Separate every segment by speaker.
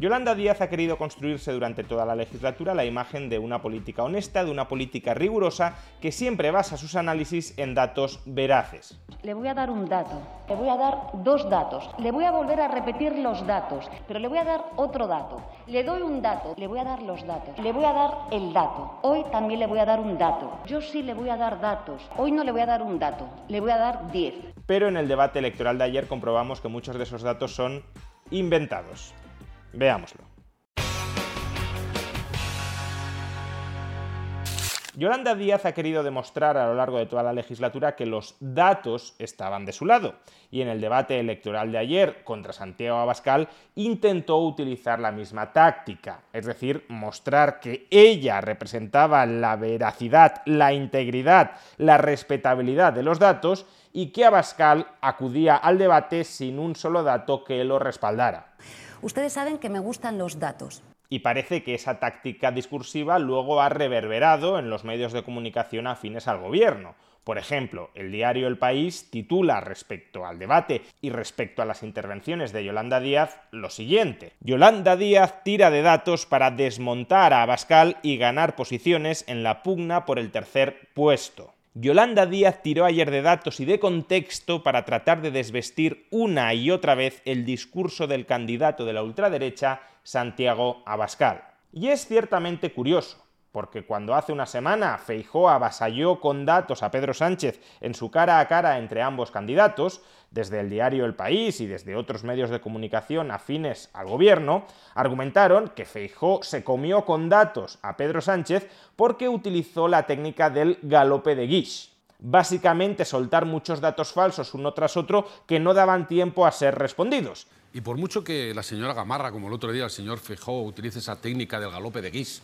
Speaker 1: Yolanda Díaz ha querido construirse durante toda la legislatura la imagen de una política honesta, de una política rigurosa, que siempre basa sus análisis en datos veraces.
Speaker 2: Le voy a dar un dato, le voy a dar dos datos, le voy a volver a repetir los datos, pero le voy a dar otro dato. Le doy un dato, le voy a dar los datos, le voy a dar el dato. Hoy también le voy a dar un dato. Yo sí le voy a dar datos. Hoy no le voy a dar un dato, le voy a dar diez.
Speaker 1: Pero en el debate electoral de ayer comprobamos que muchos de esos datos son inventados. Veámoslo. Yolanda Díaz ha querido demostrar a lo largo de toda la legislatura que los datos estaban de su lado y en el debate electoral de ayer contra Santiago Abascal intentó utilizar la misma táctica, es decir, mostrar que ella representaba la veracidad, la integridad, la respetabilidad de los datos y que Abascal acudía al debate sin un solo dato que lo respaldara.
Speaker 3: Ustedes saben que me gustan los datos.
Speaker 1: Y parece que esa táctica discursiva luego ha reverberado en los medios de comunicación afines al gobierno. Por ejemplo, el diario El País titula respecto al debate y respecto a las intervenciones de Yolanda Díaz lo siguiente. Yolanda Díaz tira de datos para desmontar a Abascal y ganar posiciones en la pugna por el tercer puesto. Yolanda Díaz tiró ayer de datos y de contexto para tratar de desvestir una y otra vez el discurso del candidato de la ultraderecha, Santiago Abascal. Y es ciertamente curioso, porque cuando hace una semana Feijó avasalló con datos a Pedro Sánchez en su cara a cara entre ambos candidatos, desde el diario El País y desde otros medios de comunicación afines al gobierno, argumentaron que Feijó se comió con datos a Pedro Sánchez porque utilizó la técnica del galope de guiche básicamente soltar muchos datos falsos uno tras otro que no daban tiempo a ser respondidos.
Speaker 4: Y por mucho que la señora Gamarra, como el otro día el señor Feijó, utilice esa técnica del galope de guis,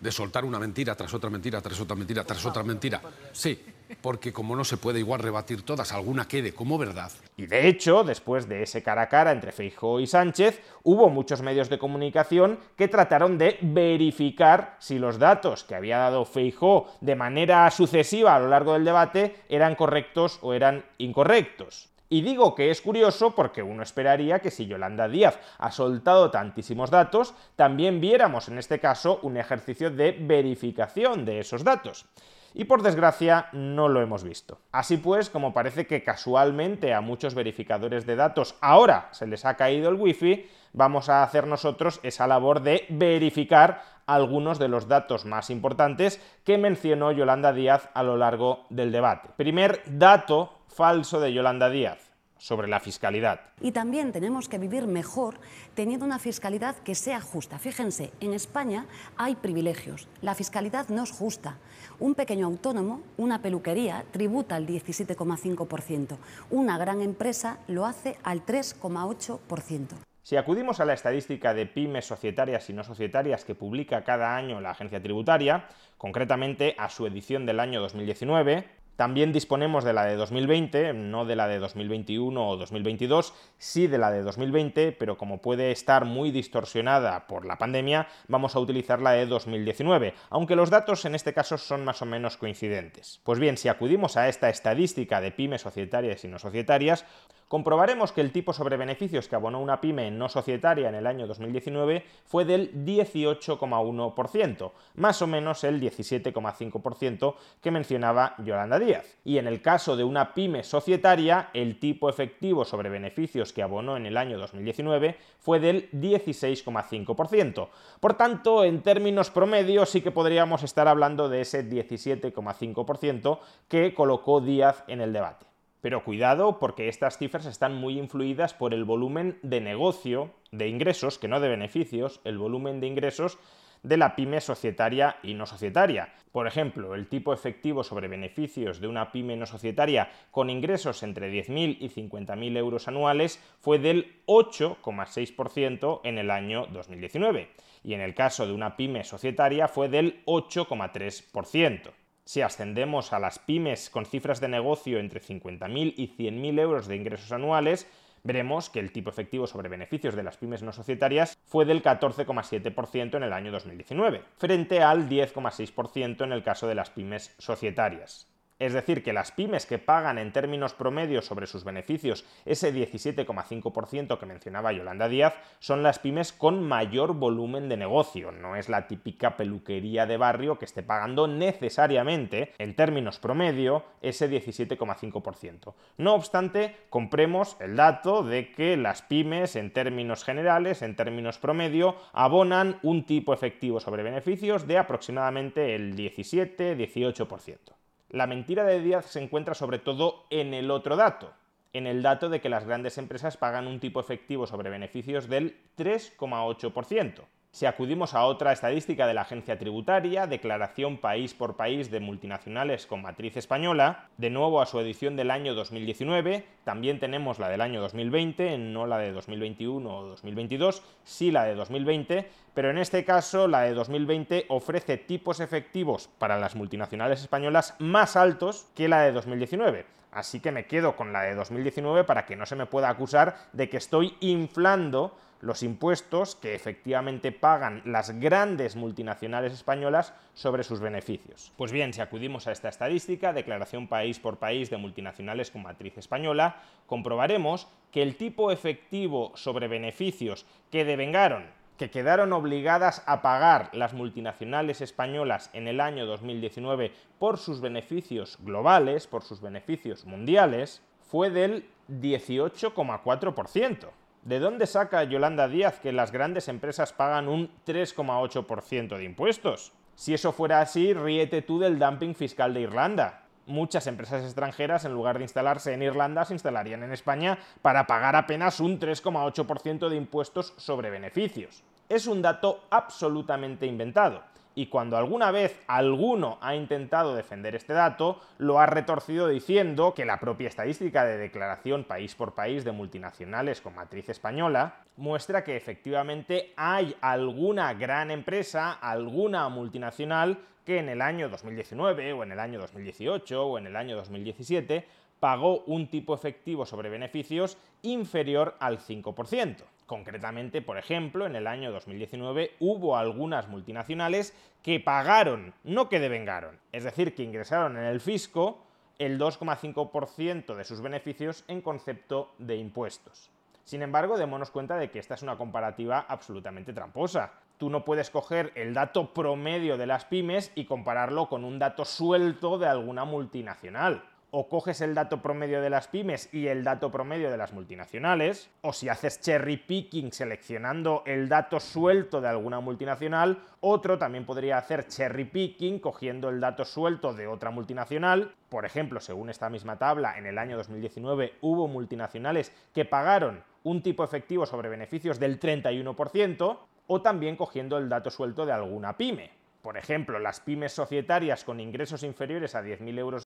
Speaker 4: de soltar una mentira tras otra mentira, tras otra mentira, tras otra mentira. Sí, porque como no se puede igual rebatir todas, alguna quede como verdad.
Speaker 1: Y de hecho, después de ese cara a cara entre Feijó y Sánchez, hubo muchos medios de comunicación que trataron de verificar si los datos que había dado Feijó de manera sucesiva a lo largo del debate eran correctos o eran incorrectos. Y digo que es curioso porque uno esperaría que si Yolanda Díaz ha soltado tantísimos datos, también viéramos en este caso un ejercicio de verificación de esos datos. Y por desgracia no lo hemos visto. Así pues, como parece que casualmente a muchos verificadores de datos ahora se les ha caído el wifi, vamos a hacer nosotros esa labor de verificar algunos de los datos más importantes que mencionó Yolanda Díaz a lo largo del debate. Primer dato falso de Yolanda Díaz sobre la fiscalidad.
Speaker 3: Y también tenemos que vivir mejor teniendo una fiscalidad que sea justa. Fíjense, en España hay privilegios. La fiscalidad no es justa. Un pequeño autónomo, una peluquería, tributa al 17,5%. Una gran empresa lo hace al 3,8%.
Speaker 1: Si acudimos a la estadística de pymes societarias y no societarias que publica cada año la agencia tributaria, concretamente a su edición del año 2019, también disponemos de la de 2020, no de la de 2021 o 2022, sí de la de 2020, pero como puede estar muy distorsionada por la pandemia, vamos a utilizar la de 2019, aunque los datos en este caso son más o menos coincidentes. Pues bien, si acudimos a esta estadística de pymes societarias y no societarias, comprobaremos que el tipo sobre beneficios que abonó una pyme no societaria en el año 2019 fue del 18,1%, más o menos el 17,5% que mencionaba Yolanda Díaz. Y en el caso de una pyme societaria, el tipo efectivo sobre beneficios que abonó en el año 2019 fue del 16,5%. Por tanto, en términos promedio sí que podríamos estar hablando de ese 17,5% que colocó Díaz en el debate. Pero cuidado porque estas cifras están muy influidas por el volumen de negocio, de ingresos, que no de beneficios, el volumen de ingresos de la pyme societaria y no societaria. Por ejemplo, el tipo efectivo sobre beneficios de una pyme no societaria con ingresos entre 10.000 y 50.000 euros anuales fue del 8,6% en el año 2019 y en el caso de una pyme societaria fue del 8,3%. Si ascendemos a las pymes con cifras de negocio entre 50.000 y 100.000 euros de ingresos anuales, Veremos que el tipo efectivo sobre beneficios de las pymes no societarias fue del 14,7% en el año 2019, frente al 10,6% en el caso de las pymes societarias. Es decir, que las pymes que pagan en términos promedios sobre sus beneficios ese 17,5% que mencionaba Yolanda Díaz son las pymes con mayor volumen de negocio. No es la típica peluquería de barrio que esté pagando necesariamente en términos promedio ese 17,5%. No obstante, compremos el dato de que las pymes en términos generales, en términos promedio, abonan un tipo efectivo sobre beneficios de aproximadamente el 17-18%. La mentira de Díaz se encuentra sobre todo en el otro dato, en el dato de que las grandes empresas pagan un tipo efectivo sobre beneficios del 3,8%. Si acudimos a otra estadística de la agencia tributaria, declaración país por país de multinacionales con matriz española, de nuevo a su edición del año 2019, también tenemos la del año 2020, no la de 2021 o 2022, sí la de 2020, pero en este caso la de 2020 ofrece tipos efectivos para las multinacionales españolas más altos que la de 2019. Así que me quedo con la de 2019 para que no se me pueda acusar de que estoy inflando los impuestos que efectivamente pagan las grandes multinacionales españolas sobre sus beneficios. Pues bien, si acudimos a esta estadística, declaración país por país de multinacionales con matriz española, comprobaremos que el tipo efectivo sobre beneficios que devengaron que quedaron obligadas a pagar las multinacionales españolas en el año 2019 por sus beneficios globales, por sus beneficios mundiales, fue del 18,4%. ¿De dónde saca Yolanda Díaz que las grandes empresas pagan un 3,8% de impuestos? Si eso fuera así, ríete tú del dumping fiscal de Irlanda. Muchas empresas extranjeras, en lugar de instalarse en Irlanda, se instalarían en España para pagar apenas un 3,8% de impuestos sobre beneficios. Es un dato absolutamente inventado y cuando alguna vez alguno ha intentado defender este dato, lo ha retorcido diciendo que la propia estadística de declaración país por país de multinacionales con matriz española muestra que efectivamente hay alguna gran empresa, alguna multinacional que en el año 2019 o en el año 2018 o en el año 2017 pagó un tipo efectivo sobre beneficios inferior al 5%. Concretamente, por ejemplo, en el año 2019 hubo algunas multinacionales que pagaron, no que devengaron, es decir, que ingresaron en el fisco el 2,5% de sus beneficios en concepto de impuestos. Sin embargo, démonos cuenta de que esta es una comparativa absolutamente tramposa. Tú no puedes coger el dato promedio de las pymes y compararlo con un dato suelto de alguna multinacional o coges el dato promedio de las pymes y el dato promedio de las multinacionales, o si haces cherry picking seleccionando el dato suelto de alguna multinacional, otro también podría hacer cherry picking cogiendo el dato suelto de otra multinacional. Por ejemplo, según esta misma tabla, en el año 2019 hubo multinacionales que pagaron un tipo efectivo sobre beneficios del 31%, o también cogiendo el dato suelto de alguna pyme. Por ejemplo, las pymes societarias con ingresos inferiores a 10.000 euros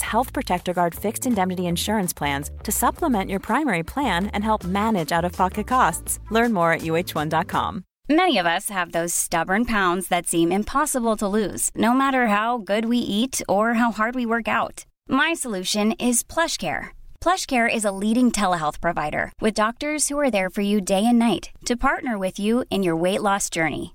Speaker 5: Health Protector Guard fixed indemnity insurance plans to supplement your primary plan and help manage out of pocket costs. Learn more at uh1.com.
Speaker 6: Many of us have those stubborn pounds that seem impossible to lose, no matter how good we eat or how hard we work out. My solution is PlushCare. PlushCare is a leading telehealth provider with doctors who are there for you day and night to partner with you in your weight loss journey.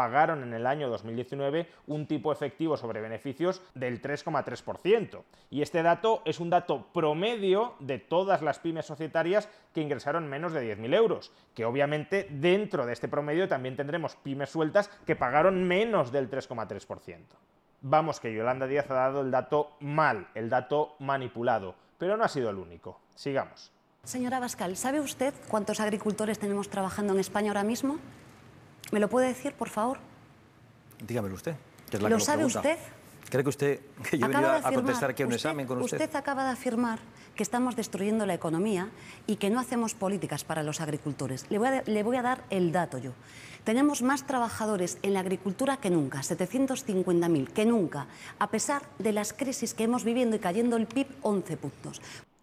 Speaker 1: Pagaron en el año 2019 un tipo efectivo sobre beneficios del 3,3%. Y este dato es un dato promedio de todas las pymes societarias que ingresaron menos de 10.000 euros, que obviamente dentro de este promedio también tendremos pymes sueltas que pagaron menos del 3,3%. Vamos que Yolanda Díaz ha dado el dato mal, el dato manipulado, pero no ha sido el único. Sigamos.
Speaker 3: Señora Bascal, ¿sabe usted cuántos agricultores tenemos trabajando en España ahora mismo? ¿Me lo puede decir, por favor?
Speaker 7: Dígamelo usted.
Speaker 3: ¿Lo, sabe usted?
Speaker 7: ¿Cree que usted que yo venía a contestar aquí un examen con usted?
Speaker 3: Usted acaba de afirmar que estamos destruyendo la economía y que no hacemos políticas para los agricultores. Le voy a, le voy a dar el dato yo. Tenemos más trabajadores en la agricultura que nunca, 750.000, que nunca, a pesar de las crisis que hemos vivido y cayendo el PIB 11 puntos.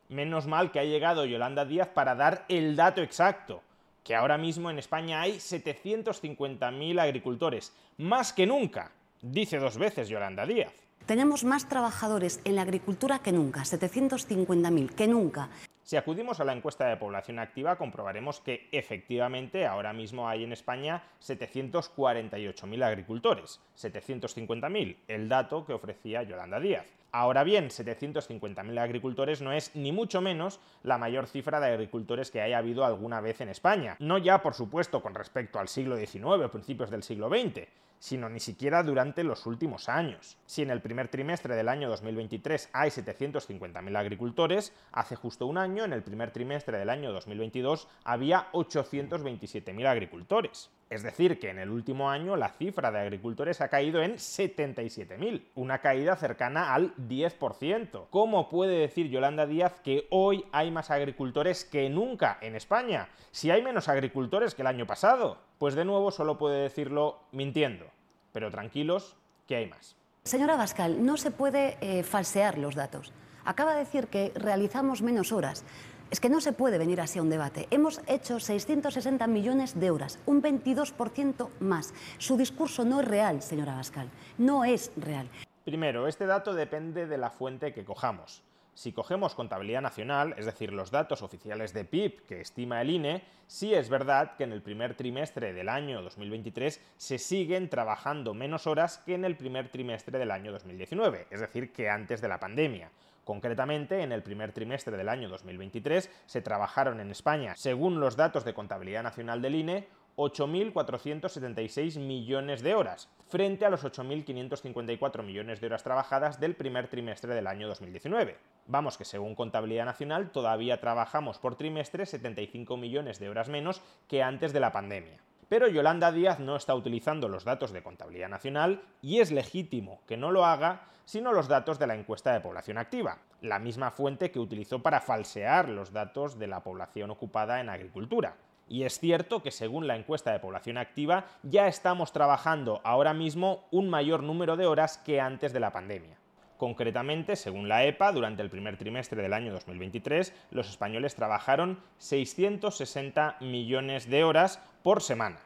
Speaker 1: Menos mal que ha llegado Yolanda Díaz para dar el dato exacto, que ahora mismo en España hay 750.000 agricultores, más que nunca, dice dos veces Yolanda Díaz.
Speaker 3: Tenemos más trabajadores en la agricultura que nunca, 750.000, que nunca.
Speaker 1: Si acudimos a la encuesta de población activa, comprobaremos que efectivamente ahora mismo hay en España 748.000 agricultores, 750.000, el dato que ofrecía Yolanda Díaz. Ahora bien, 750.000 agricultores no es ni mucho menos la mayor cifra de agricultores que haya habido alguna vez en España. No ya, por supuesto, con respecto al siglo XIX o principios del siglo XX, sino ni siquiera durante los últimos años. Si en el primer trimestre del año 2023 hay 750.000 agricultores, hace justo un año, en el primer trimestre del año 2022, había 827.000 agricultores. Es decir, que en el último año la cifra de agricultores ha caído en 77.000, una caída cercana al 10%. ¿Cómo puede decir Yolanda Díaz que hoy hay más agricultores que nunca en España, si hay menos agricultores que el año pasado? Pues de nuevo solo puede decirlo mintiendo. Pero tranquilos, que hay más.
Speaker 3: Señora Bascal, no se puede eh, falsear los datos. Acaba de decir que realizamos menos horas. Es que no se puede venir así a un debate. Hemos hecho 660 millones de horas, un 22% más. Su discurso no es real, señora Bascal. No es real.
Speaker 1: Primero, este dato depende de la fuente que cojamos. Si cogemos contabilidad nacional, es decir, los datos oficiales de PIB que estima el INE, sí es verdad que en el primer trimestre del año 2023 se siguen trabajando menos horas que en el primer trimestre del año 2019, es decir, que antes de la pandemia. Concretamente, en el primer trimestre del año 2023 se trabajaron en España, según los datos de contabilidad nacional del INE, 8.476 millones de horas, frente a los 8.554 millones de horas trabajadas del primer trimestre del año 2019. Vamos que según Contabilidad Nacional todavía trabajamos por trimestre 75 millones de horas menos que antes de la pandemia. Pero Yolanda Díaz no está utilizando los datos de Contabilidad Nacional y es legítimo que no lo haga, sino los datos de la encuesta de población activa, la misma fuente que utilizó para falsear los datos de la población ocupada en agricultura. Y es cierto que según la encuesta de población activa ya estamos trabajando ahora mismo un mayor número de horas que antes de la pandemia. Concretamente, según la EPA, durante el primer trimestre del año 2023, los españoles trabajaron 660 millones de horas por semana.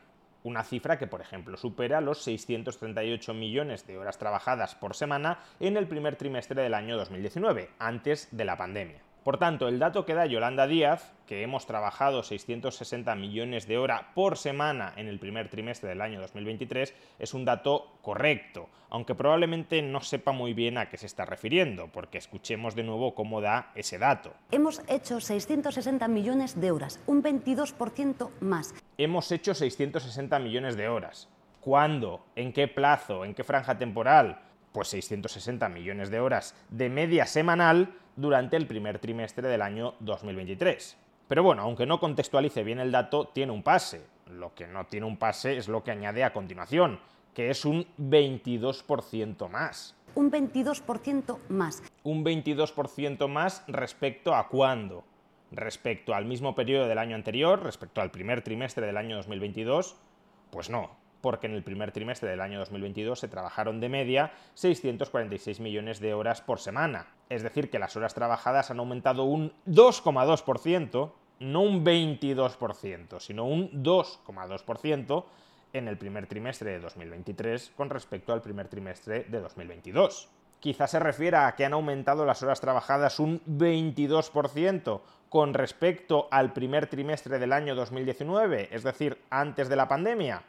Speaker 1: Una cifra que, por ejemplo, supera los 638 millones de horas trabajadas por semana en el primer trimestre del año 2019, antes de la pandemia. Por tanto, el dato que da Yolanda Díaz, que hemos trabajado 660 millones de horas por semana en el primer trimestre del año 2023, es un dato correcto, aunque probablemente no sepa muy bien a qué se está refiriendo, porque escuchemos de nuevo cómo da ese dato.
Speaker 3: Hemos hecho 660 millones de horas, un 22% más.
Speaker 1: Hemos hecho 660 millones de horas. ¿Cuándo? ¿En qué plazo? ¿En qué franja temporal? Pues 660 millones de horas de media semanal durante el primer trimestre del año 2023. Pero bueno, aunque no contextualice bien el dato, tiene un pase. Lo que no tiene un pase es lo que añade a continuación, que es un 22% más.
Speaker 3: Un 22% más.
Speaker 1: Un 22% más respecto a cuándo? Respecto al mismo periodo del año anterior, respecto al primer trimestre del año 2022, pues no, porque en el primer trimestre del año 2022 se trabajaron de media 646 millones de horas por semana. Es decir, que las horas trabajadas han aumentado un 2,2%, no un 22%, sino un 2,2% en el primer trimestre de 2023 con respecto al primer trimestre de 2022. Quizás se refiera a que han aumentado las horas trabajadas un 22% con respecto al primer trimestre del año 2019, es decir, antes de la pandemia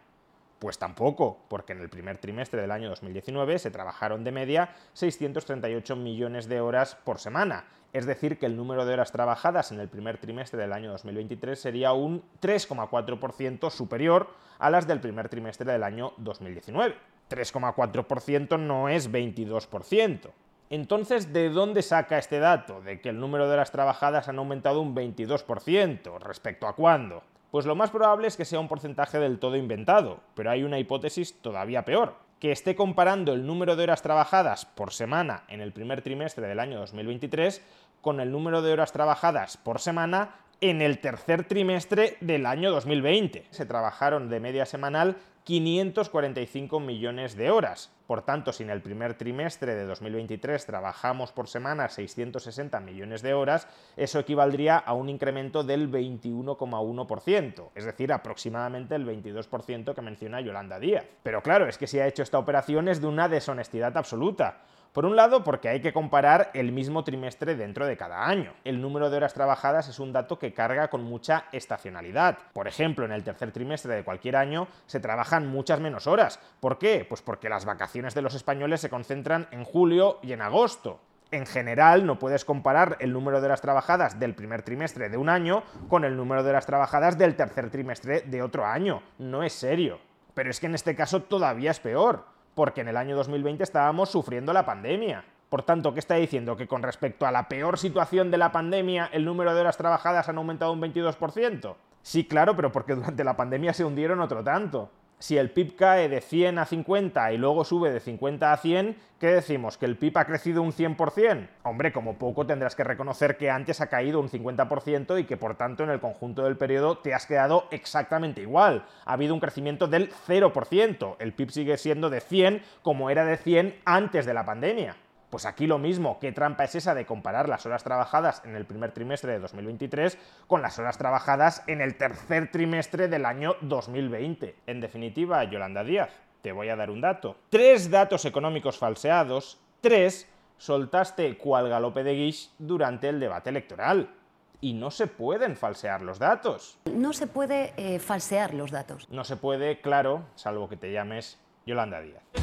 Speaker 1: Pues tampoco, porque en el primer trimestre del año 2019 se trabajaron de media 638 millones de horas por semana, es decir, que el número de horas trabajadas en el primer trimestre del año 2023 sería un 3,4% superior a las del primer trimestre del año 2019. 3,4% no es 22%. Entonces, ¿de dónde saca este dato? De que el número de horas trabajadas han aumentado un 22%. ¿Respecto a cuándo? Pues lo más probable es que sea un porcentaje del todo inventado, pero hay una hipótesis todavía peor, que esté comparando el número de horas trabajadas por semana en el primer trimestre del año 2023 con el número de horas trabajadas por semana en el tercer trimestre del año 2020. Se trabajaron de media semanal 545 millones de horas. Por tanto, si en el primer trimestre de 2023 trabajamos por semana 660 millones de horas, eso equivaldría a un incremento del 21,1%, es decir, aproximadamente el 22% que menciona Yolanda Díaz. Pero claro, es que si ha hecho esta operación es de una deshonestidad absoluta. Por un lado, porque hay que comparar el mismo trimestre dentro de cada año. El número de horas trabajadas es un dato que carga con mucha estacionalidad. Por ejemplo, en el tercer trimestre de cualquier año se trabajan muchas menos horas. ¿Por qué? Pues porque las vacaciones de los españoles se concentran en julio y en agosto en general no puedes comparar el número de horas trabajadas del primer trimestre de un año con el número de horas trabajadas del tercer trimestre de otro año. No es serio. Pero es que en este caso todavía es peor porque en el año 2020 estábamos sufriendo la pandemia. Por tanto, ¿qué está diciendo? ¿Que con respecto a la peor situación de la pandemia el número de horas trabajadas han aumentado un 22%? Sí, claro, pero porque durante la pandemia se hundieron otro tanto si el PIB cae de 100 a 50 y luego sube de 50 a 100, ¿qué decimos? ¿Que el PIB ha crecido un 100%? Hombre, como poco tendrás que reconocer que antes ha caído un 50% y que por tanto en el conjunto del periodo te has quedado exactamente igual. Ha habido un crecimiento del 0%. El PIB sigue siendo de 100 como era de 100 antes de la pandemia. Pues aquí lo mismo, ¿qué trampa es esa de comparar las horas trabajadas en el primer trimestre de 2023 con las horas trabajadas en el tercer trimestre del año 2020? En definitiva, Yolanda Díaz, te voy a dar un dato. Tres datos económicos falseados, tres soltaste cual galope de guiche durante el debate electoral. Y no se pueden falsear los datos.
Speaker 3: No se puede eh, falsear los datos.
Speaker 1: No se puede, claro, salvo que te llames Yolanda Díaz.